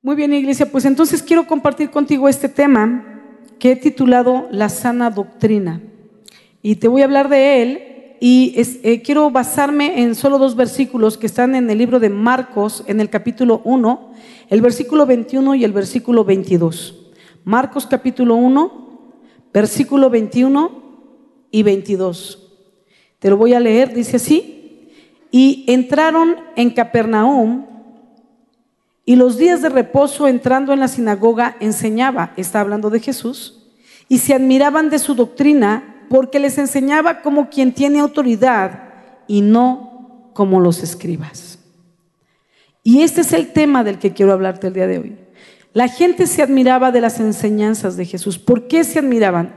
Muy bien, iglesia, pues entonces quiero compartir contigo este tema que he titulado La sana doctrina. Y te voy a hablar de él y eh, quiero basarme en solo dos versículos que están en el libro de Marcos, en el capítulo 1, el versículo 21 y el versículo 22. Marcos capítulo 1, versículo 21 y 22. Te lo voy a leer, dice así. Y entraron en Capernaum y los días de reposo entrando en la sinagoga enseñaba, está hablando de Jesús, y se admiraban de su doctrina porque les enseñaba como quien tiene autoridad y no como los escribas. Y este es el tema del que quiero hablarte el día de hoy. La gente se admiraba de las enseñanzas de Jesús. ¿Por qué se admiraban?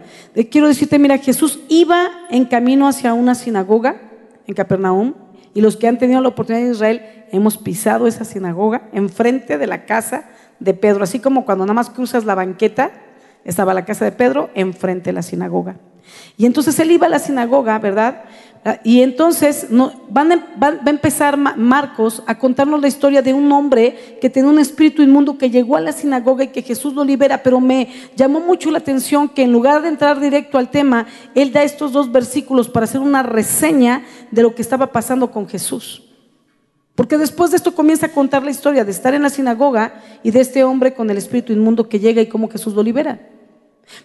quiero decirte, mira, Jesús iba en camino hacia una sinagoga en Capernaum y los que han tenido la oportunidad en Israel hemos pisado esa sinagoga enfrente de la casa de Pedro, así como cuando nada más cruzas la banqueta, estaba la casa de Pedro enfrente de la sinagoga. Y entonces él iba a la sinagoga, ¿verdad? Y entonces va a empezar Marcos a contarnos la historia de un hombre que tenía un espíritu inmundo que llegó a la sinagoga y que Jesús lo libera, pero me llamó mucho la atención que en lugar de entrar directo al tema, él da estos dos versículos para hacer una reseña de lo que estaba pasando con Jesús. Porque después de esto comienza a contar la historia de estar en la sinagoga y de este hombre con el espíritu inmundo que llega y cómo Jesús lo libera.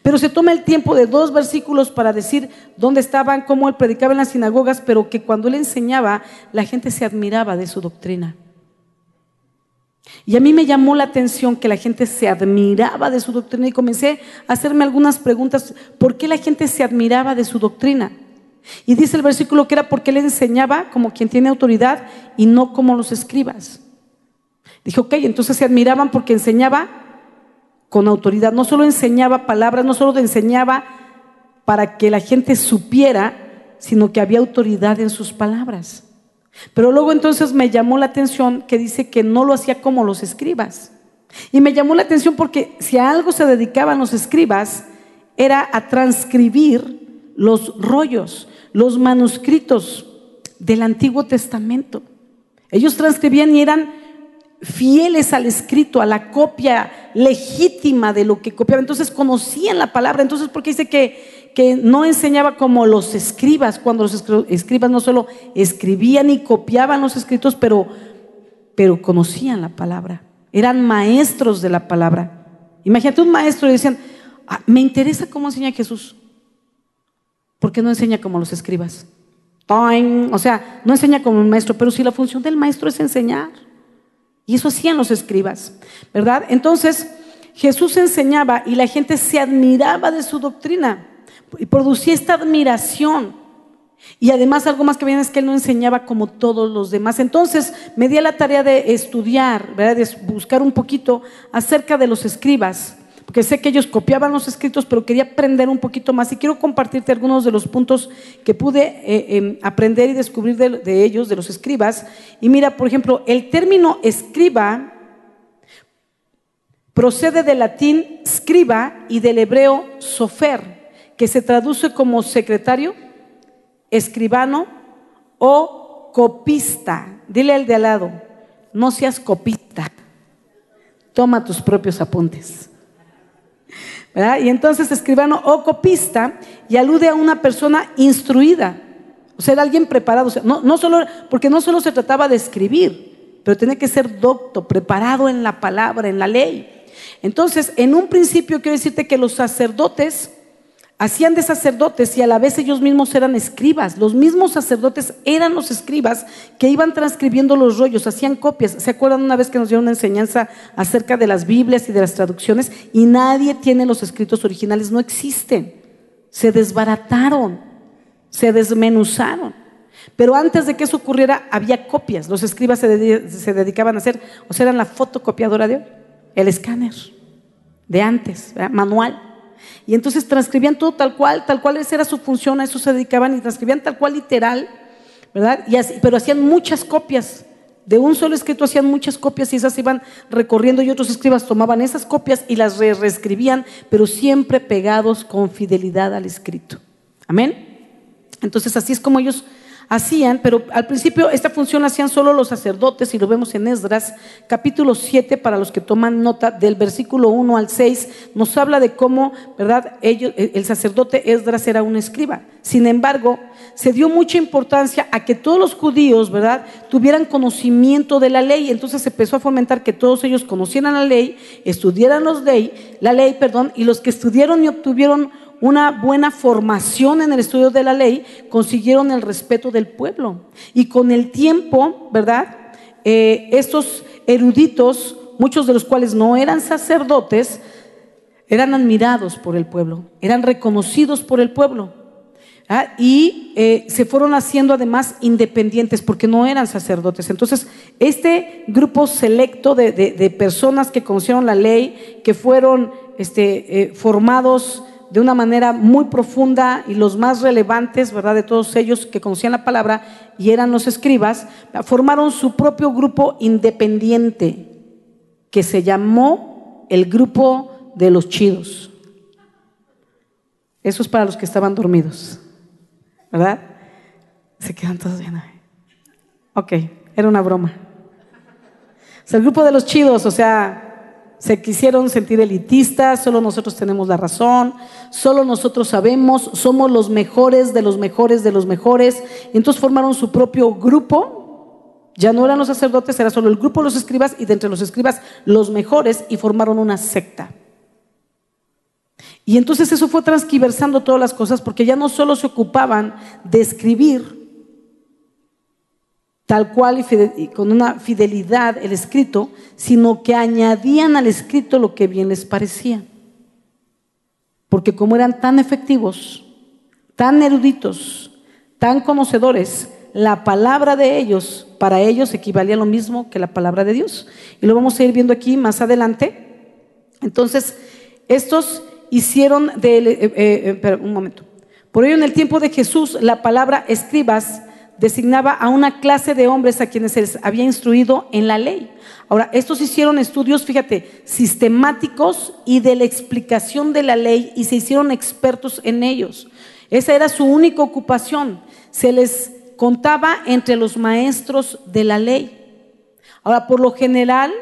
Pero se toma el tiempo de dos versículos para decir dónde estaban, cómo él predicaba en las sinagogas, pero que cuando él enseñaba, la gente se admiraba de su doctrina. Y a mí me llamó la atención que la gente se admiraba de su doctrina y comencé a hacerme algunas preguntas. ¿Por qué la gente se admiraba de su doctrina? Y dice el versículo que era porque él enseñaba como quien tiene autoridad y no como los escribas. Dije, ok, entonces se admiraban porque enseñaba con autoridad. No solo enseñaba palabras, no solo enseñaba para que la gente supiera, sino que había autoridad en sus palabras. Pero luego entonces me llamó la atención que dice que no lo hacía como los escribas. Y me llamó la atención porque si a algo se dedicaban los escribas, era a transcribir los rollos, los manuscritos del Antiguo Testamento. Ellos transcribían y eran fieles al escrito, a la copia legítima de lo que copiaba. Entonces conocían la palabra. Entonces, porque dice que, que no enseñaba como los escribas, cuando los escribas no solo escribían y copiaban los escritos, pero, pero conocían la palabra. Eran maestros de la palabra. Imagínate un maestro y decían, ah, me interesa cómo enseña Jesús. ¿Por qué no enseña como los escribas? O sea, no enseña como un maestro, pero si la función del maestro es enseñar. Y eso hacían los escribas, ¿verdad? Entonces, Jesús enseñaba y la gente se admiraba de su doctrina y producía esta admiración. Y además algo más que bien es que él no enseñaba como todos los demás. Entonces me di a la tarea de estudiar, ¿verdad? de buscar un poquito acerca de los escribas porque sé que ellos copiaban los escritos, pero quería aprender un poquito más y quiero compartirte algunos de los puntos que pude eh, em, aprender y descubrir de, ellos, de los escribas. Y mira, por ejemplo, el término escriba procede del latín scriba y del hebreo sofer, que se traduce como secretario, escribano o copista. Dile al de al lado, no seas copista, toma tus propios apuntes. Y entonces escribano o copista y alude a una persona instruida, o sea, alguien preparado. no, no solo, porque no solo se trataba de escribir, pero tenía que ser docto, preparado en la palabra, en la ley. Entonces, en un principio quiero decirte que los sacerdotes hacían de sacerdotes y a la vez ellos mismos eran escribas. Los mismos sacerdotes eran los escribas que iban transcribiendo los rollos, hacían copias. ¿Se acuerdan una vez que nos dieron una enseñanza acerca de las Biblias y de las traducciones? Y nadie tiene los escritos originales, no existen. Se desbarataron, se desmenuzaron. Pero antes de que eso ocurriera, había copias. Los escribas se, dedicaban a hacer, o sea, eran la fotocopiadora de hoy, el escáner de antes, manual. Y entonces transcribían todo tal cual, tal cual esa era su función, a eso se dedicaban y transcribían tal cual literal, ¿verdad? Y pero hacían muchas copias. De un solo escrito hacían muchas copias y esas iban recorriendo y otros escribas tomaban esas copias y las reescribían, pero siempre pegados con fidelidad al escrito. Amén. Entonces así es como ellos hacían, pero al principio esta función la hacían solo los sacerdotes y lo vemos en Esdras, capítulo 7, para los que toman nota del versículo 1 al 6, nos habla de cómo, ¿verdad? Ellos, el sacerdote Esdras era un escriba. Sin embargo, se dio mucha importancia a que todos los judíos, ¿verdad?, tuvieran conocimiento de la ley. Entonces se empezó a fomentar que todos ellos conocieran la ley, estudiaran los ley, la ley, perdón, y los que estudiaron y obtuvieron una buena formación en el estudio de la ley, consiguieron el respeto del pueblo. Y con el tiempo, ¿verdad? Eh, estos eruditos, muchos de los cuales no eran sacerdotes, eran admirados por el pueblo, eran reconocidos por el pueblo. ¿ah? Y eh, se fueron haciendo además independientes porque no eran sacerdotes. Entonces, este grupo selecto de, personas que conocieron la ley, que fueron este, eh, formados de una manera muy profunda y los más relevantes, ¿verdad? De todos ellos que conocían la palabra y eran los escribas, formaron su propio grupo independiente que se llamó el grupo de los chidos. Eso es para los que estaban dormidos, ¿verdad? Se quedan todos bien. Ok, era una broma. O sea, el grupo de los chidos, o sea, se quisieron sentir elitistas, solo nosotros tenemos la razón, solo nosotros sabemos, somos los mejores de los mejores de los mejores. entonces formaron su propio grupo, ya no eran los sacerdotes, era solo el grupo de los escribas y de entre los escribas los mejores y formaron una secta. Y entonces eso fue transquiversando todas las cosas porque ya no solo se ocupaban de escribir, tal cual y, con una fidelidad el escrito, sino que añadían al escrito lo que bien les parecía. Porque como eran tan efectivos, tan eruditos, tan conocedores, la palabra de ellos, para ellos equivalía a lo mismo que la palabra de Dios. Y lo vamos a ir viendo aquí más adelante. Entonces, estos hicieron de... Eh, eh, eh, un momento. Por ello, en el tiempo de Jesús, la palabra escribas designaba a una clase de hombres a quienes se les había instruido en la ley. Ahora, estos hicieron estudios, fíjate, sistemáticos y de la explicación de la ley y se hicieron expertos en ellos. Esa era su única ocupación. Se les contaba entre los maestros de la ley. Ahora, por lo general,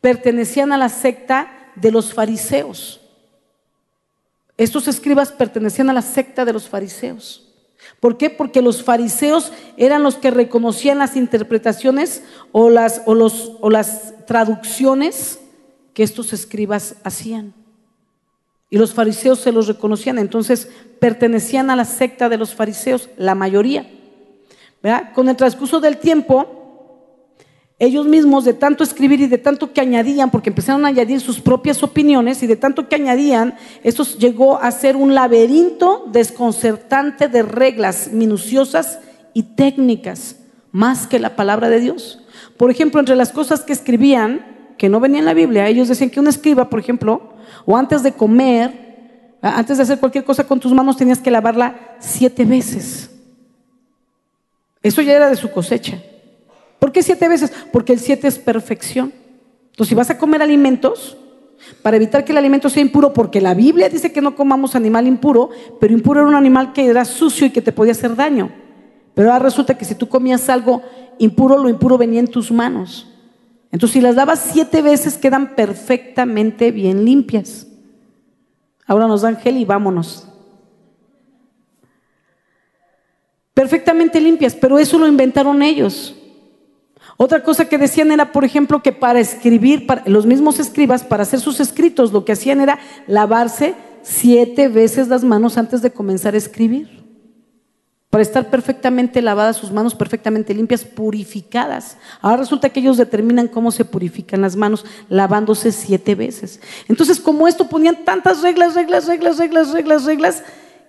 pertenecían a la secta de los fariseos. Estos escribas pertenecían a la secta de los fariseos. ¿Por qué? Porque los fariseos eran los que reconocían las interpretaciones o las, o los, o las traducciones que estos escribas hacían. Y los fariseos se los reconocían, entonces pertenecían a la secta de los fariseos, la mayoría. Con el transcurso del tiempo, ellos mismos de tanto escribir y de tanto que añadían, porque empezaron a añadir sus propias opiniones y de tanto que añadían, esto llegó a ser un laberinto desconcertante de reglas minuciosas y técnicas, más que la palabra de Dios. Por ejemplo, entre las cosas que escribían, que no venían en la Biblia, ellos decían que un escriba, por ejemplo, o antes de comer, antes de hacer cualquier cosa con tus manos, tenías que lavarla siete veces. Eso ya era de su cosecha. ¿Por qué siete veces? Porque el siete es perfección. Entonces, si vas a comer alimentos, para evitar que el alimento sea impuro, porque la Biblia dice que no comamos animal impuro, pero impuro era un animal que era sucio y que te podía hacer daño. Pero ahora resulta que si tú comías algo impuro, lo impuro venía en tus manos. Entonces, si las lavas siete veces, quedan perfectamente bien limpias. Ahora nos dan gel y vámonos. Perfectamente limpias, pero eso lo inventaron ellos. Otra cosa que decían era, por ejemplo, que para escribir, los mismos escribas, para hacer sus escritos, lo que hacían era lavarse siete veces las manos antes de comenzar a escribir. Para estar perfectamente lavadas sus manos, perfectamente limpias, purificadas. Ahora resulta que ellos determinan cómo se purifican las manos, lavándose siete veces. Entonces, como esto ponían tantas reglas, reglas, reglas, reglas, reglas, reglas,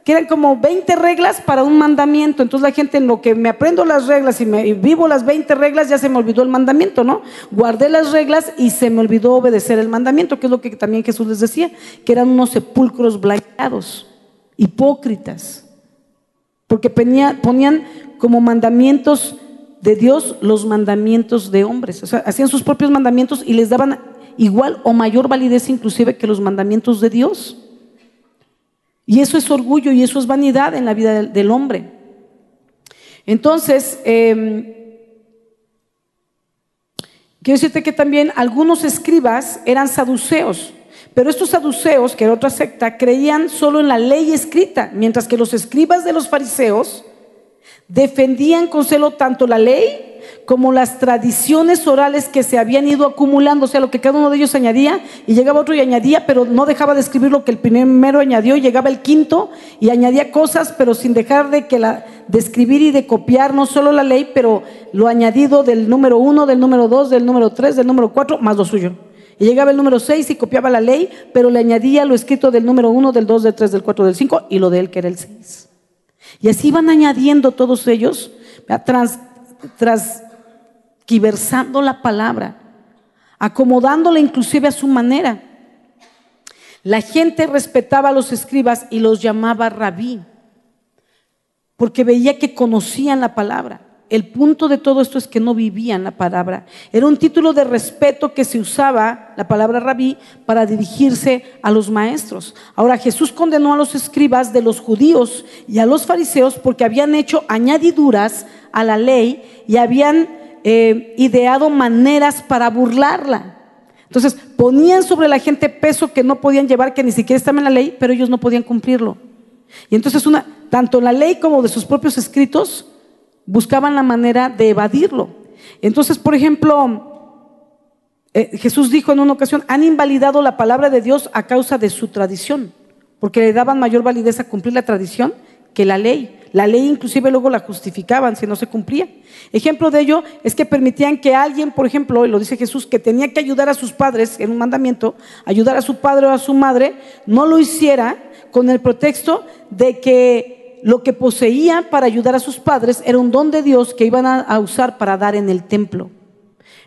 que eran como 20 reglas para un mandamiento. Entonces la gente en lo que me aprendo las reglas y, me, vivo las 20 reglas, ya se me olvidó el mandamiento, ¿no? Guardé las reglas y se me olvidó obedecer el mandamiento, que es lo que también Jesús les decía, que eran unos sepulcros blanqueados, hipócritas, porque ponían como mandamientos de Dios los mandamientos de hombres. O sea, hacían sus propios mandamientos y les daban igual o mayor validez inclusive que los mandamientos de Dios. Y eso es orgullo y eso es vanidad en la vida del, hombre. Entonces, em, quiero decirte que también algunos escribas eran saduceos, pero estos saduceos, que era otra secta, creían solo en la ley escrita, mientras que los escribas de los fariseos defendían con celo tanto la ley como las tradiciones orales que se habían ido acumulando, o sea, lo que cada uno de ellos añadía, y llegaba otro y añadía, pero no dejaba de escribir lo que el primero añadió, y llegaba el quinto y añadía cosas, pero sin dejar de, que la, de escribir y de copiar no solo la ley, pero lo añadido del número uno, del número dos, del número tres, del número cuatro, más lo suyo. Y llegaba el número seis y copiaba la ley, pero le añadía lo escrito del número uno, del dos, del tres, del cuatro, del cinco, y lo de él que era el seis. Y así iban añadiendo todos ellos, tras quiversando la palabra, acomodándola inclusive a su manera. La gente respetaba a los escribas y los llamaba rabí, porque veía que conocían la palabra. El punto de todo esto es que no vivían la palabra. Era un título de respeto que se usaba, la palabra rabí, para dirigirse a los maestros. Ahora Jesús condenó a los escribas de los judíos y a los fariseos porque habían hecho añadiduras a la ley y habían eh, ideado maneras para burlarla. Entonces ponían sobre la gente peso que no podían llevar, que ni siquiera estaba en la ley, pero ellos no podían cumplirlo. Y entonces una, tanto la ley como de sus propios escritos buscaban la manera de evadirlo. Entonces, por ejemplo, eh, Jesús dijo en una ocasión, han invalidado la palabra de Dios a causa de su tradición, porque le daban mayor validez a cumplir la tradición que la ley. La ley inclusive luego la justificaban si no se cumplía. Ejemplo de ello es que permitían que alguien, por ejemplo, y lo dice Jesús, que tenía que ayudar a sus padres en un mandamiento, ayudar a su padre o a su madre, no lo hiciera con el pretexto de que lo que poseía para ayudar a sus padres era un don de Dios que iban a, usar para dar en el templo.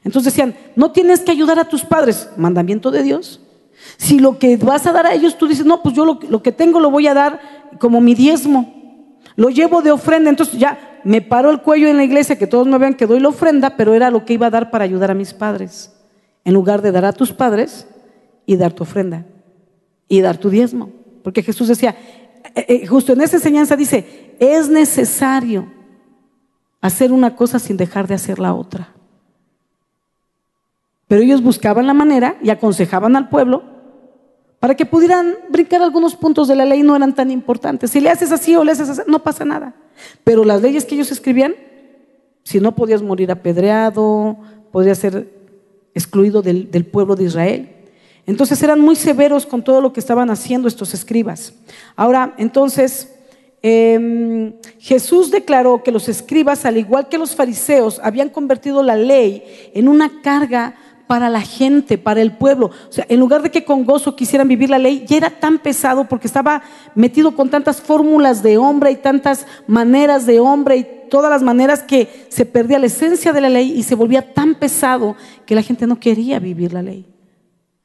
Entonces decían, no tienes que ayudar a tus padres, mandamiento de Dios. Si lo que vas a dar a ellos, tú dices, no, pues yo lo, lo que tengo lo voy a dar como mi diezmo lo llevo de ofrenda, entonces ya me paro el cuello en la iglesia, que todos me vean que doy la ofrenda, pero era lo que iba a dar para ayudar a mis padres, en lugar de dar a tus padres y dar tu ofrenda y dar tu diezmo. Porque Jesús decía, eh, eh, justo en esa enseñanza dice, es necesario hacer una cosa sin dejar de hacer la otra. Pero ellos buscaban la manera y aconsejaban al pueblo para que pudieran brincar algunos puntos de la ley no eran tan importantes. Si le haces así o le haces así, no pasa nada. Pero las leyes que ellos escribían, si no podías morir apedreado, podías ser excluido del, pueblo de Israel. Entonces eran muy severos con todo lo que estaban haciendo estos escribas. Ahora, entonces, em, Jesús declaró que los escribas, al igual que los fariseos, habían convertido la ley en una carga para la gente, para el pueblo. O sea, en lugar de que con gozo quisieran vivir la ley, ya era tan pesado porque estaba metido con tantas fórmulas de hombre y tantas maneras de hombre y todas las maneras que se perdía la esencia de la ley y se volvía tan pesado que la gente no quería vivir la ley.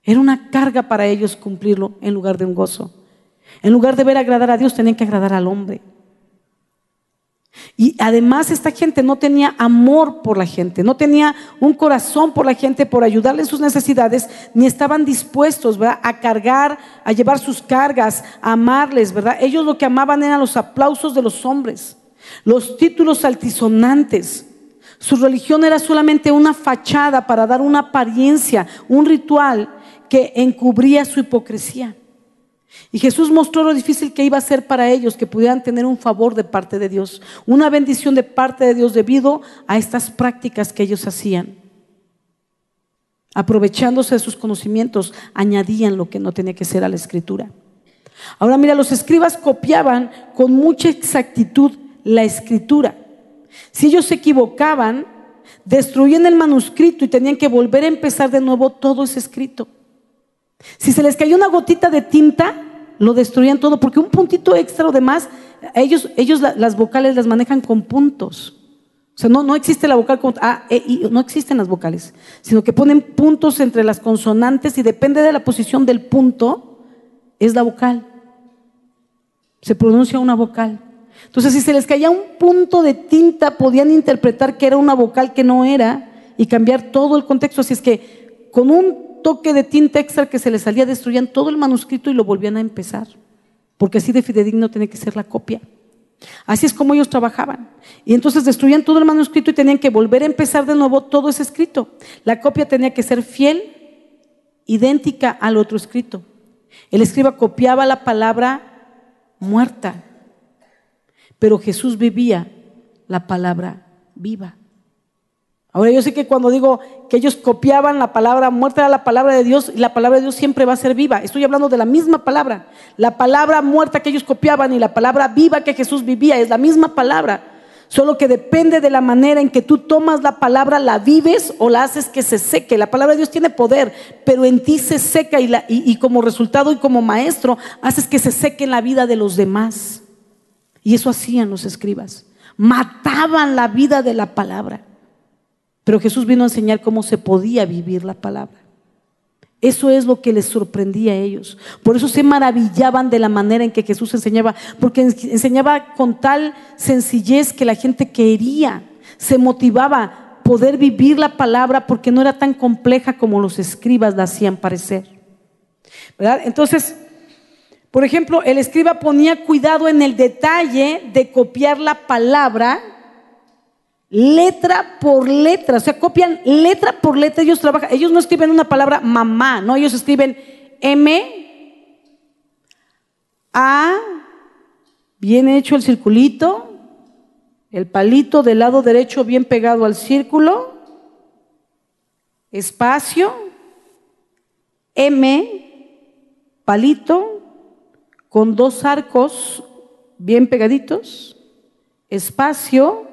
Era una carga para ellos cumplirlo en lugar de un gozo. En lugar de ver agradar a Dios, tenían que agradar al hombre. Y además esta gente no tenía amor por la gente, no tenía un corazón por la gente, por ayudarle en sus necesidades, ni estaban dispuestos a cargar, a llevar sus cargas, a amarles. ¿verdad? Ellos lo que amaban eran los aplausos de los hombres, los títulos altisonantes. Su religión era solamente una fachada para dar una apariencia, un ritual que encubría su hipocresía. Y Jesús mostró lo difícil que iba a ser para ellos que pudieran tener un favor de parte de Dios, una bendición de parte de Dios debido a estas prácticas que ellos hacían. Aprovechándose de sus conocimientos, añadían lo que no tenía que ser a la escritura. Ahora mira, los escribas copiaban con mucha exactitud la escritura. Si ellos se equivocaban, destruían el manuscrito y tenían que volver a empezar de nuevo todo ese escrito. Si se les cayó una gotita de tinta, lo destruían todo, porque un puntito extra o demás, ellos, ellos las vocales las manejan con puntos. O sea, no, no existe la vocal con A, E, I, no existen las vocales, sino que ponen puntos entre las consonantes y depende de la posición del punto, es la vocal. Se pronuncia una vocal. Entonces, si se les caía un punto de tinta, podían interpretar que era una vocal que no era y cambiar todo el contexto. Así es que con un toque de tinta extra que se les salía, destruían todo el manuscrito y lo volvían a empezar. Porque así de fidedigno tiene que ser la copia. Así es como ellos trabajaban. Y entonces destruían todo el manuscrito y tenían que volver a empezar de nuevo todo ese escrito. La copia tenía que ser fiel, idéntica al otro escrito. El escriba copiaba la palabra muerta, pero Jesús vivía la palabra viva. Ahora yo sé que cuando digo que ellos copiaban la palabra muerta era la palabra de Dios y la palabra de Dios siempre va a ser viva. Estoy hablando de la misma palabra. La palabra muerta que ellos copiaban y la palabra viva que Jesús vivía es la misma palabra. Solo que depende de la manera en que tú tomas la palabra, la vives o la haces que se seque. La palabra de Dios tiene poder, pero en ti se seca y, y como resultado y como maestro haces que se seque en la vida de los demás. Y eso hacían los escribas. Mataban la vida de la palabra. Pero Jesús vino a enseñar cómo se podía vivir la palabra. Eso es lo que les sorprendía a ellos. Por eso se maravillaban de la manera en que Jesús enseñaba, porque enseñaba con tal sencillez que la gente quería, se motivaba poder vivir la palabra porque no era tan compleja como los escribas la hacían parecer. ¿Verdad? Entonces, por ejemplo, el escriba ponía cuidado en el detalle de copiar la palabra letra por letra, o sea, copian letra por letra, ellos trabajan, ellos no escriben una palabra mamá, no, ellos escriben M, A, bien hecho el circulito, el palito del lado derecho bien pegado al círculo, espacio, M, palito, con dos arcos bien pegaditos, espacio,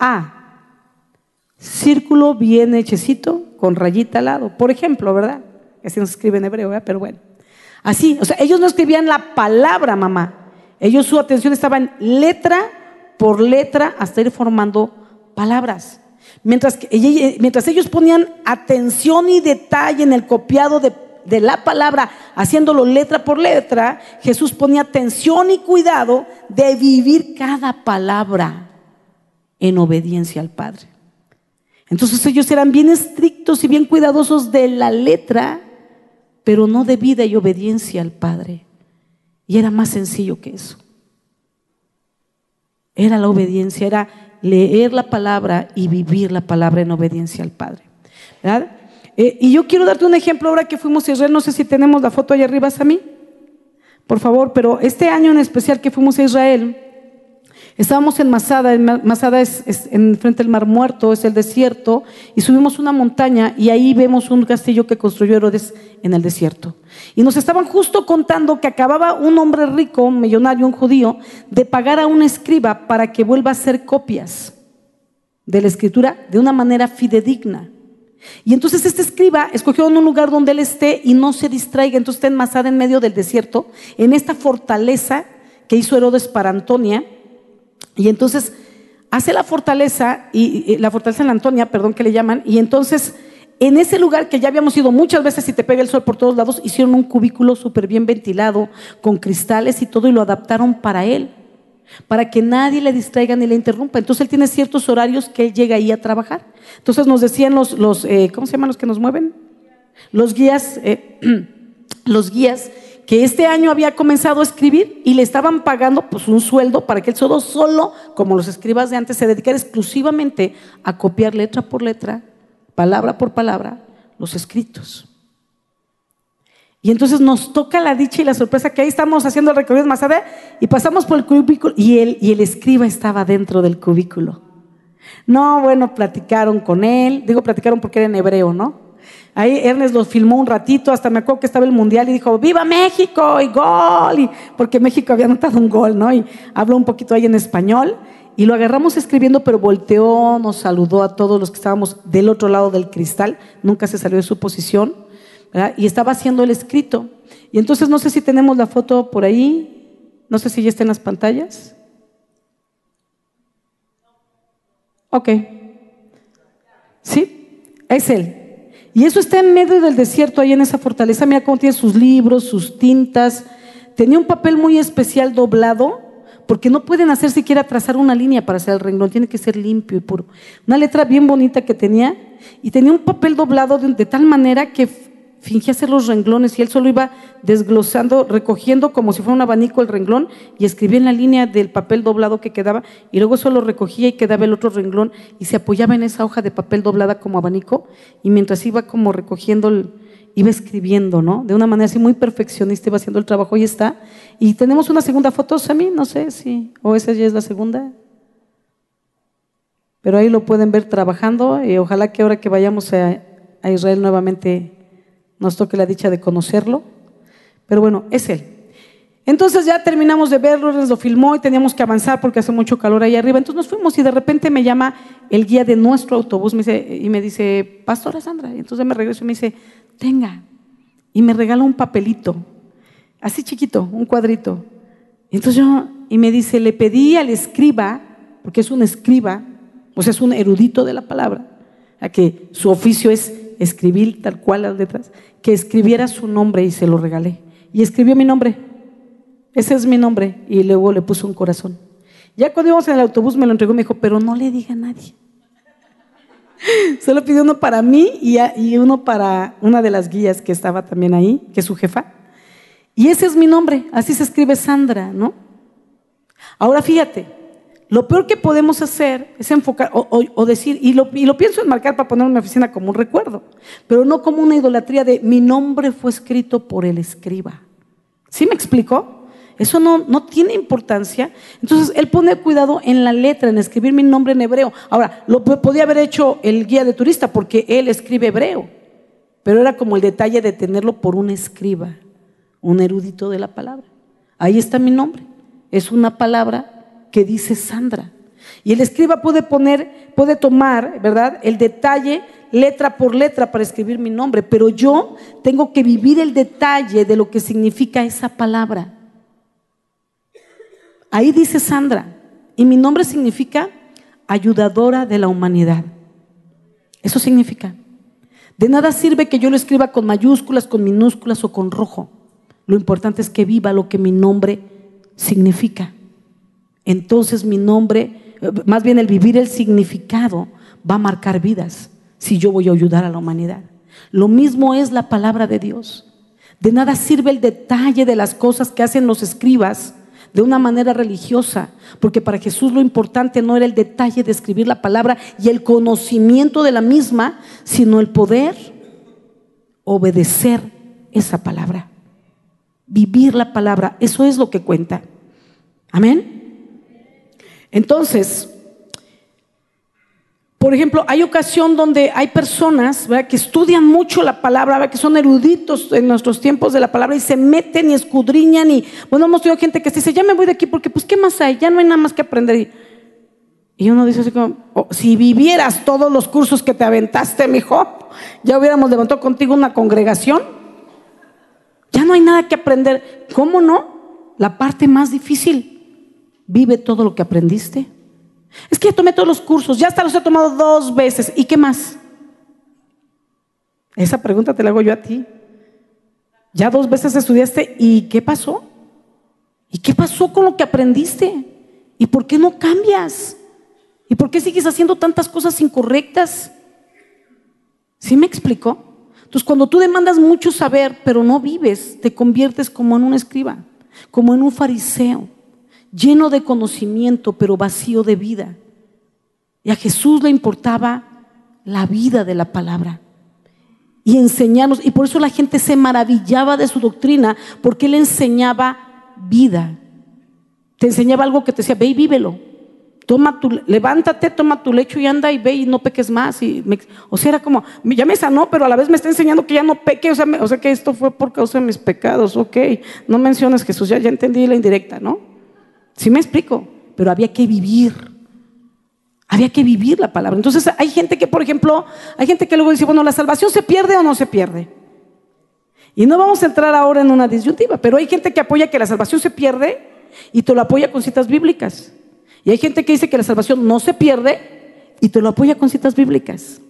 a. Círculo bien hechecito con rayita al lado. Por ejemplo, ¿verdad? No se escribe en hebreo. Pero bueno. Así, o sea, ellos no escribían la palabra, mamá. Ellos su atención estaba en letra por letra hasta ir formando palabras. Mientras, que, mientras ellos ponían atención y detalle en el copiado de, de la palabra, haciéndolo letra por letra, Jesús ponía atención y cuidado de vivir cada palabra en obediencia al Padre. Entonces ellos eran bien estrictos y bien cuidadosos de la letra, pero no de vida y obediencia al Padre. Y era más sencillo que eso. Era la obediencia, era leer la palabra y vivir la palabra en obediencia al Padre. Eh, y yo quiero darte un ejemplo ahora que fuimos a Israel, no sé si tenemos la foto ahí arriba, mí, por favor, pero este año en especial que fuimos a Israel, Estábamos en Masada, Masada es, en frente del Mar Muerto, es el desierto, y subimos una montaña y ahí vemos un castillo que construyó Herodes en el desierto. Y nos estaban justo contando que acababa un hombre rico, millonario, un judío, de pagar a un escriba para que vuelva a hacer copias de la escritura de una manera fidedigna. Y entonces este escriba escogió un lugar donde él esté y no se distraiga. Entonces está en Masada, en medio del desierto, en esta fortaleza que hizo Herodes para Antonia y entonces hace la fortaleza, y, la fortaleza en la Antonia, perdón, que le llaman, y entonces en ese lugar que ya habíamos ido muchas veces y te pega el sol por todos lados, hicieron un cubículo súper bien ventilado, con cristales y todo, y lo adaptaron para él, para que nadie le distraiga ni le interrumpa. Entonces él tiene ciertos horarios que él llega ahí a trabajar. Entonces nos decían los, los eh, ¿cómo se llaman los que nos mueven? Los guías, eh, los guías que este año había comenzado a escribir y le estaban pagando pues un sueldo para que él solo, solo, como los escribas de antes, se dedicara exclusivamente a copiar letra por letra, palabra por palabra, los escritos. Y entonces nos toca la dicha y la sorpresa que ahí estamos haciendo el recorrido más allá y pasamos por el cubículo y el, y el escriba estaba dentro del cubículo. No, bueno, platicaron con él, digo platicaron porque era en hebreo, ¿no? Ahí Ernest los filmó un ratito, hasta me acuerdo que estaba el mundial y dijo, ¡Viva México! y gol, porque México había anotado un gol, ¿no? Y habló un poquito ahí en español y lo agarramos escribiendo, pero volteó, nos saludó a todos los que estábamos del otro lado del cristal, nunca se salió de su posición, y estaba haciendo el escrito. Y entonces no sé si tenemos la foto por ahí, no sé si ya está en las pantallas. Ok. ¿Sí? Es él. Y eso está en medio del desierto, ahí en esa fortaleza. Mira cómo tiene sus libros, sus tintas. Tenía un papel muy especial doblado, porque no pueden hacer siquiera trazar una línea para hacer el renglón, tiene que ser limpio y puro. Una letra bien bonita que tenía, y tenía un papel doblado de, tal manera que fingía hacer los renglones y él solo iba desglosando, recogiendo como si fuera un abanico el renglón y escribía en la línea del papel doblado que quedaba y luego solo recogía y quedaba el otro renglón y se apoyaba en esa hoja de papel doblada como abanico y mientras iba como recogiendo, iba escribiendo, ¿no? De una manera así muy perfeccionista iba haciendo el trabajo y está. Y tenemos una segunda foto, Sammy, no sé si, o esa ya es la segunda. Pero ahí lo pueden ver trabajando y ojalá que ahora que vayamos a, a Israel nuevamente nos toque la dicha de conocerlo. Pero bueno, es él. Entonces ya terminamos de verlo, nos lo filmó y teníamos que avanzar porque hace mucho calor ahí arriba. Entonces nos fuimos y de repente me llama el guía de nuestro autobús me dice, y me dice, Pastora Sandra. Y entonces me regreso y me dice, tenga. Y me regala un papelito, así chiquito, un cuadrito. Y entonces yo, y me dice, le pedí al escriba, porque es un escriba, o sea, es un erudito de la palabra, a que su oficio es escribir tal cual las letras, que escribiera su nombre y se lo regalé. Y escribió mi nombre. Ese es mi nombre. Y luego le puso un corazón. Ya cuando íbamos en el autobús me lo entregó y me dijo, pero no le diga a nadie. Solo pidió uno para mí y, y uno para una de las guías que estaba también ahí, que es su jefa. Y ese es mi nombre, así se escribe Sandra, ¿no? Ahora fíjate, lo peor que podemos hacer es enfocar o, decir, y lo, y lo, pienso enmarcar para poner en mi oficina como un recuerdo, pero no como una idolatría de mi nombre fue escrito por el escriba. ¿Sí me explico? Eso no, no tiene importancia. Entonces, él pone cuidado en la letra, en escribir mi nombre en hebreo. Ahora, lo podía haber hecho el guía de turista porque él escribe hebreo, pero era como el detalle de tenerlo por un escriba, un erudito de la palabra. Ahí está mi nombre. Es una palabra que dice Sandra. Y el escriba puede poner, puede tomar, ¿verdad? El detalle letra por letra para escribir mi nombre, pero yo tengo que vivir el detalle de lo que significa esa palabra. Ahí dice Sandra, y mi nombre significa ayudadora de la humanidad. Eso significa. De nada sirve que yo lo escriba con mayúsculas, con minúsculas o con rojo. Lo importante es que viva lo que mi nombre significa entonces mi nombre, más bien el vivir el significado, va a marcar vidas si yo voy a ayudar a la humanidad. Lo mismo es la palabra de Dios. De nada sirve el detalle de las cosas que hacen los escribas de una manera religiosa, porque para Jesús lo importante no era el detalle de escribir la palabra y el conocimiento de la misma, sino el poder obedecer esa palabra. Vivir la palabra, eso es lo que cuenta. Amén. Entonces, por ejemplo, hay ocasión donde hay personas que estudian mucho la palabra, que son eruditos en nuestros tiempos de la palabra y se meten y escudriñan y, bueno, hemos tenido gente que dice, ya me voy de aquí porque, pues, ¿qué más hay? Ya no hay nada más que aprender. Y uno dice así como, oh, si vivieras todos los cursos que te aventaste, mijo, ya hubiéramos levantado contigo una congregación. Ya no hay nada que aprender. ¿Cómo no? La parte más difícil vive todo lo que aprendiste. Es que ya tomé todos los cursos, ya hasta los he tomado dos veces. ¿Y qué más? Esa pregunta te la hago yo a ti. Ya dos veces estudiaste y ¿qué pasó? ¿Y qué pasó con lo que aprendiste? ¿Y por qué no cambias? ¿Y por qué sigues haciendo tantas cosas incorrectas? ¿Sí me explicó? Entonces, cuando tú demandas mucho saber, pero no vives, te conviertes como en un escriba, como en un fariseo lleno de conocimiento, pero vacío de vida. Y a Jesús le importaba la vida de la palabra y enseñarnos. Y por eso la gente se maravillaba de su doctrina, porque él enseñaba vida. Te enseñaba algo que te decía, ve y vívelo. Toma tu, levántate, toma tu lecho y anda y ve y no peques más. Y o sea, era como, ya me sanó, pero a la vez me está enseñando que ya no peque. O sea, o sea que esto fue por causa de mis pecados. Ok, no menciones Jesús, ya, ya entendí la indirecta, ¿no? ¿Sí me explico? Pero había que vivir. Había que vivir la palabra. Entonces hay gente que, por ejemplo, hay gente que luego dice, bueno, ¿la salvación se pierde o no se pierde? Y no vamos a entrar ahora en una disyuntiva, pero hay gente que apoya que la salvación se pierde y te lo apoya con citas bíblicas. Y hay gente que dice que la salvación no se pierde y te lo apoya con citas bíblicas.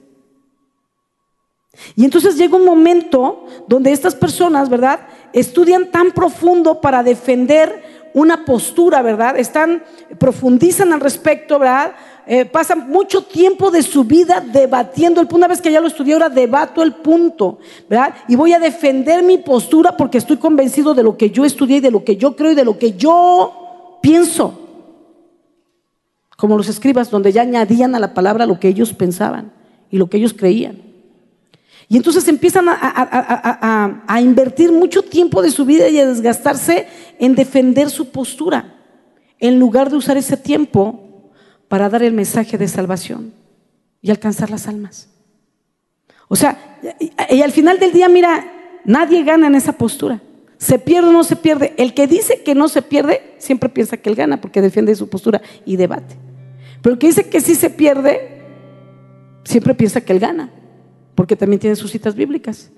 Y entonces llega un momento donde estas personas, ¿verdad? Estudian tan profundo para defender una postura, ¿verdad? Están, profundizan al respecto, ¿verdad? eh, pasan mucho tiempo de su vida debatiendo el punto. Una vez que ya lo estudié, ahora debato el punto, ¿verdad? Y voy a defender mi postura porque estoy convencido de lo que yo estudié y de lo que yo creo y de lo que yo pienso. Como los escribas, donde ya añadían a la palabra lo que ellos pensaban y lo que ellos creían. Y entonces empiezan a, invertir mucho tiempo de su vida y a desgastarse en defender su postura, en lugar de usar ese tiempo para dar el mensaje de salvación y alcanzar las almas. O sea, y al final del día, mira, nadie gana en esa postura. Se pierde o no se pierde. El que dice que no se pierde, siempre piensa que él gana porque defiende su postura y debate. Pero el que dice que sí se pierde, siempre piensa que él gana porque también tienen sus citas bíblicas.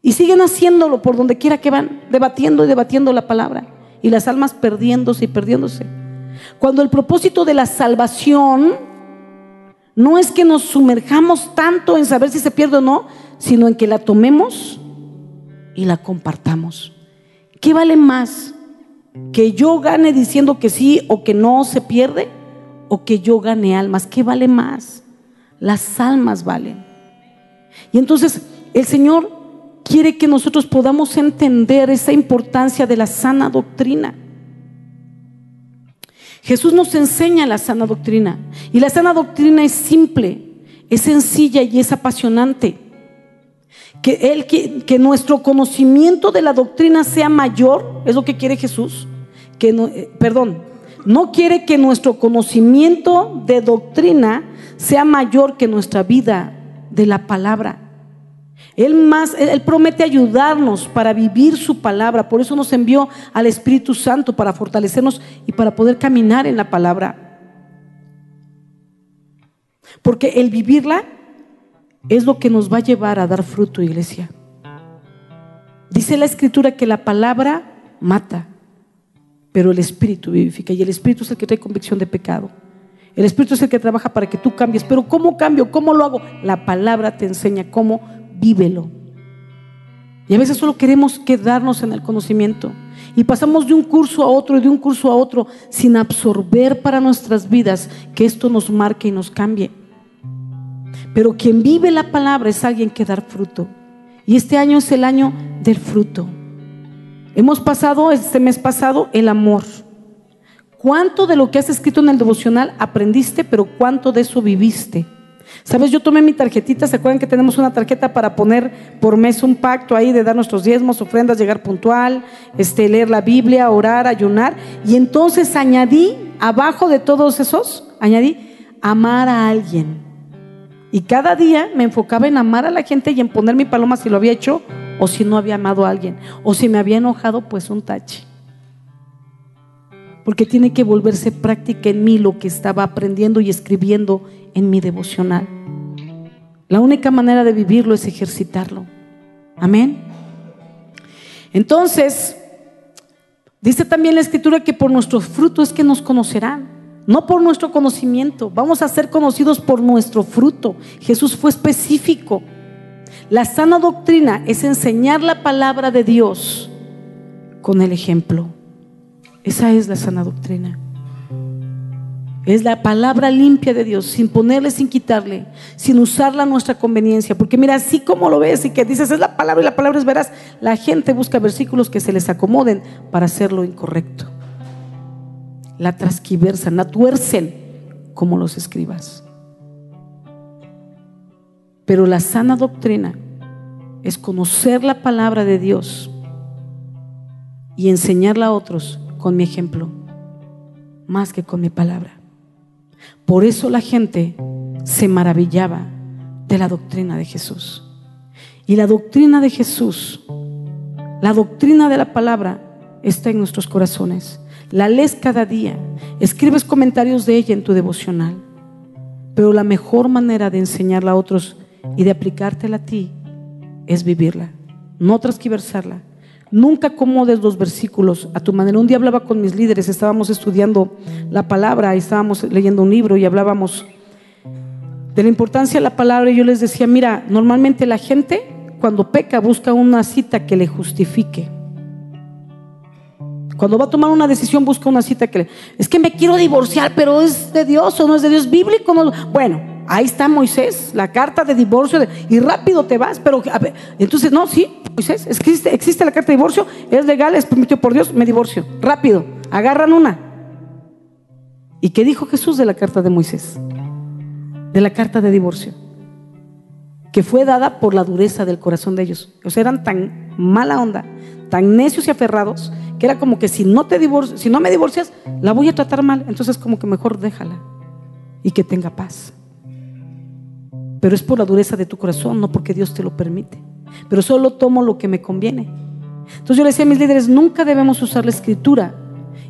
Y siguen haciéndolo por donde quiera que van, debatiendo y debatiendo la palabra. Y las almas perdiéndose y perdiéndose. Cuando el propósito de la salvación no es que nos sumerjamos tanto en saber si se pierde o no, sino en que la tomemos y la compartamos. ¿Qué vale más? ¿Que yo gane diciendo que sí o que no se pierde? ¿O que yo gane almas? ¿Qué vale más? Las almas valen. Y entonces el Señor quiere que nosotros podamos entender esa importancia de la sana doctrina. Jesús nos enseña la sana doctrina. Y la sana doctrina es simple, es sencilla y es apasionante. Que, él, que, nuestro conocimiento de la doctrina sea mayor, es lo que quiere Jesús. Que no, eh, perdón, no quiere que nuestro conocimiento de doctrina sea mayor que nuestra vida de la palabra. Él más, él promete ayudarnos para vivir su palabra. Por eso nos envió al Espíritu Santo para fortalecernos y para poder caminar en la palabra. Porque el vivirla es lo que nos va a llevar a dar fruto, iglesia. Dice la escritura que la palabra mata, pero el Espíritu vivifica. Y el Espíritu es el que trae convicción de pecado. El Espíritu es el que trabaja para que tú cambies. Pero ¿cómo cambio? ¿Cómo lo hago? La palabra te enseña cómo vívelo. Y a veces solo queremos quedarnos en el conocimiento. Y pasamos de un curso a otro y de un curso a otro sin absorber para nuestras vidas que esto nos marque y nos cambie. Pero quien vive la palabra es alguien que da fruto. Y este año es el año del fruto. Hemos pasado este mes pasado el amor. ¿Cuánto de lo que has escrito en el devocional aprendiste, pero cuánto de eso viviste? Sabes, yo tomé mi tarjetita, ¿se acuerdan que tenemos una tarjeta para poner por mes un pacto ahí de dar nuestros diezmos, ofrendas, llegar puntual, este, leer la Biblia, orar, ayunar? Y entonces añadí, abajo de todos esos, añadí, amar a alguien. Y cada día me enfocaba en amar a la gente y en poner mi paloma si lo había hecho o si no había amado a alguien. O si me había enojado, pues un tache porque tiene que volverse práctica en mí lo que estaba aprendiendo y escribiendo en mi devocional. La única manera de vivirlo es ejercitarlo. Amén. Entonces, dice también la escritura que por nuestros frutos es que nos conocerán, no por nuestro conocimiento. Vamos a ser conocidos por nuestro fruto. Jesús fue específico. La sana doctrina es enseñar la palabra de Dios con el ejemplo. Esa es la sana doctrina. Es la palabra limpia de Dios, sin ponerle, sin quitarle, sin usarla a nuestra conveniencia. Porque mira, así como lo ves y que dices es la palabra y la palabra es veraz, la gente busca versículos que se les acomoden para hacer lo incorrecto. La transquiversan, la tuercen como los escribas. Pero la sana doctrina es conocer la palabra de Dios y enseñarla a otros con mi ejemplo, más que con mi palabra. Por eso la gente se maravillaba de la doctrina de Jesús. Y la doctrina de Jesús, la doctrina de la palabra, está en nuestros corazones. La lees cada día, escribes comentarios de ella en tu devocional. Pero la mejor manera de enseñarla a otros y de aplicártela a ti es vivirla, no transquiversarla, Nunca acomodes los versículos a tu manera. Un día hablaba con mis líderes, estábamos estudiando la palabra estábamos leyendo un libro y hablábamos de la importancia de la palabra y yo les decía, mira, normalmente la gente cuando peca busca una cita que le justifique. Cuando va a tomar una decisión busca una cita que le, es que me quiero divorciar, pero es de Dios o no es de Dios bíblico. Bueno, ahí está Moisés, la carta de divorcio y rápido te vas, pero entonces no, sí, Moisés, existe, existe la carta de divorcio, es legal, es permitido por Dios, me divorcio, rápido, agarran una. ¿Y qué dijo Jesús de la carta de Moisés? De la carta de divorcio, que fue dada por la dureza del corazón de ellos. O sea, eran tan mala onda, tan necios y aferrados, que era como que si no, te si no me divorcias, la voy a tratar mal. Entonces como que mejor déjala y que tenga paz. Pero es por la dureza de tu corazón, no porque Dios te lo permite. Pero solo tomo lo que me conviene. Entonces yo le decía a mis líderes, nunca debemos usar la escritura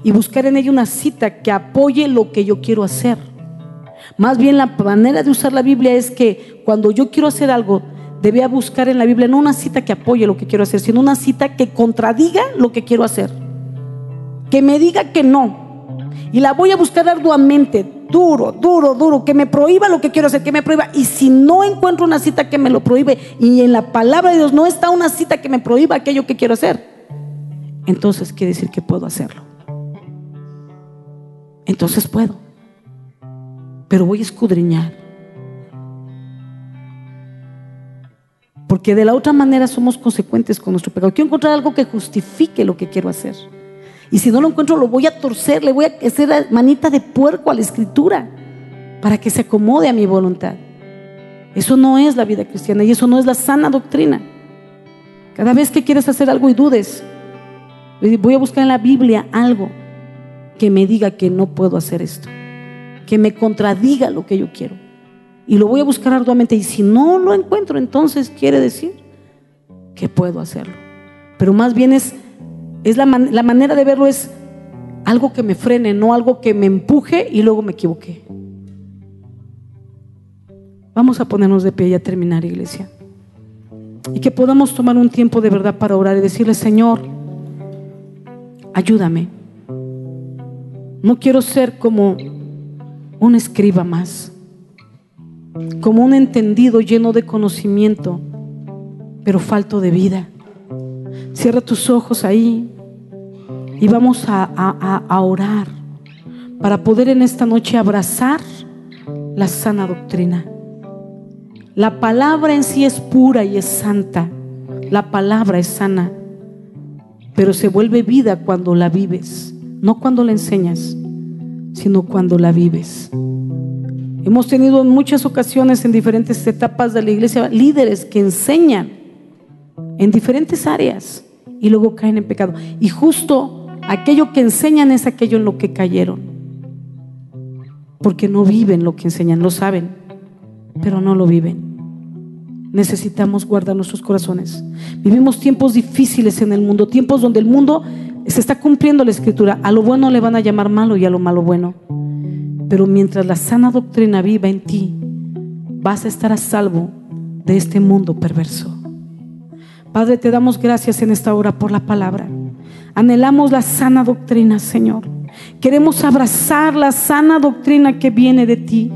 y buscar en ella una cita que apoye lo que yo quiero hacer. Más bien la manera de usar la Biblia es que cuando yo quiero hacer algo, debía buscar en la Biblia no una cita que apoye lo que quiero hacer, sino una cita que contradiga lo que quiero hacer. Que me diga que no. Y la voy a buscar arduamente, duro, duro, duro, que me prohíba lo que quiero hacer, que me prohíba. Y si no encuentro una cita que me lo prohíbe y en la palabra de Dios no está una cita que me prohíba aquello que quiero hacer, entonces quiere decir que puedo hacerlo. Entonces puedo. Pero voy a escudriñar Porque de la otra manera somos consecuentes con nuestro pecado. Quiero encontrar algo que justifique lo que quiero hacer. Y si no lo encuentro, lo voy a torcer, le voy a hacer manita de puerco a la escritura para que se acomode a mi voluntad. Eso no es la vida cristiana y eso no es la sana doctrina. Cada vez que quieres hacer algo y dudes, voy a buscar en la Biblia algo que me diga que no puedo hacer esto, que me contradiga lo que yo quiero y lo voy a buscar arduamente. Y si no lo encuentro, entonces quiere decir que puedo hacerlo. Pero más bien es, es la, la manera de verlo es algo que me frene, no algo que me empuje y luego me equivoqué. Vamos a ponernos de pie y a terminar, iglesia. Y que podamos tomar un tiempo de verdad para orar y decirle, Señor, ayúdame. No quiero ser como un escriba más como un entendido lleno de conocimiento, pero falto de vida. Cierra tus ojos ahí y vamos a, orar para poder en esta noche abrazar la sana doctrina. La palabra en sí es pura y es santa. La palabra es sana, pero se vuelve vida cuando la vives, no cuando la enseñas, sino cuando la vives. Hemos tenido en muchas ocasiones en diferentes etapas de la iglesia líderes que enseñan en diferentes áreas y luego caen en pecado. Y justo aquello que enseñan es aquello en lo que cayeron. Porque no viven lo que enseñan, lo saben, pero no lo viven. Necesitamos guardar nuestros corazones. Vivimos tiempos difíciles en el mundo, tiempos donde el mundo se está cumpliendo la escritura. A lo bueno le van a llamar malo y a lo malo bueno. Pero mientras la sana doctrina viva en ti, vas a estar a salvo de este mundo perverso. Padre, te damos gracias en esta hora por la palabra. Anhelamos la sana doctrina, Señor. Queremos abrazar la sana doctrina que viene de ti.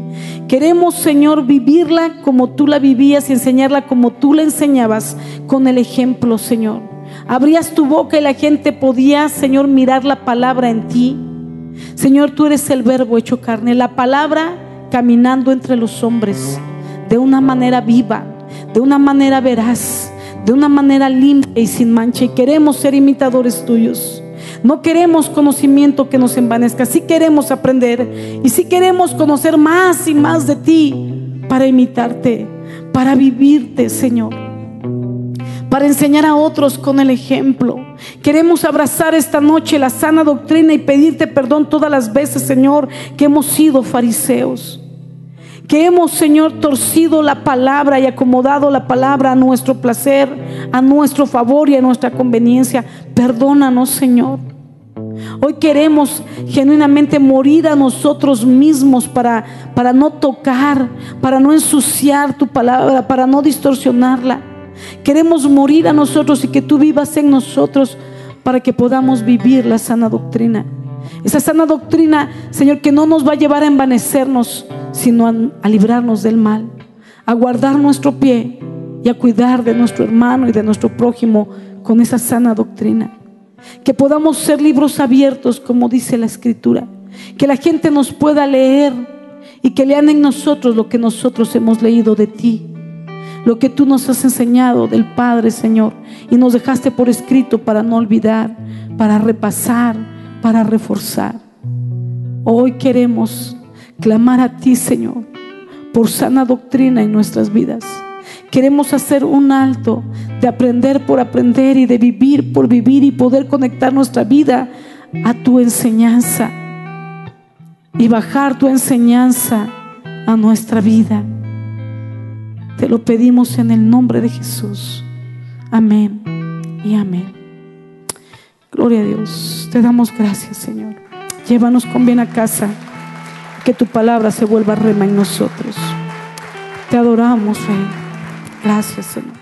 Queremos, Señor, vivirla como tú la vivías y enseñarla como tú la enseñabas con el ejemplo, Señor. Abrías tu boca y la gente podía, Señor, mirar la palabra en ti Señor, tú eres el verbo hecho carne, la palabra caminando entre los hombres de una manera viva, de una manera veraz, de una manera limpia y sin mancha. Y queremos ser imitadores tuyos. No queremos conocimiento que nos envanezca, sí queremos aprender y sí queremos conocer más y más de ti para imitarte, para vivirte, Señor para enseñar a otros con el ejemplo. Queremos abrazar esta noche la sana doctrina y pedirte perdón todas las veces, Señor, que hemos sido fariseos. Que hemos, Señor, torcido la palabra y acomodado la palabra a nuestro placer, a nuestro favor y a nuestra conveniencia. Perdónanos, Señor. Hoy queremos genuinamente morir a nosotros mismos para, para no tocar, para no ensuciar tu palabra, para no distorsionarla. Queremos morir a nosotros y que tú vivas en nosotros para que podamos vivir la sana doctrina. Esa sana doctrina, Señor, que no nos va a llevar a envanecernos, sino a, librarnos del mal, a guardar nuestro pie y a cuidar de nuestro hermano y de nuestro prójimo con esa sana doctrina. Que podamos ser libros abiertos, como dice la Escritura. Que la gente nos pueda leer y que lean en nosotros lo que nosotros hemos leído de ti. Lo que tú nos has enseñado del Padre, Señor. Y nos dejaste por escrito para no olvidar, para repasar, para reforzar. Hoy queremos clamar a ti, Señor, por sana doctrina en nuestras vidas. Queremos hacer un alto de aprender por aprender y de vivir por vivir y poder conectar nuestra vida a tu enseñanza y bajar tu enseñanza a nuestra vida. Te lo pedimos en el nombre de Jesús. Amén y amén. Gloria a Dios. Te damos gracias, Señor. Llévanos con bien a casa. Que tu palabra se vuelva rema en nosotros. Te adoramos, Rey. Gracias, Señor.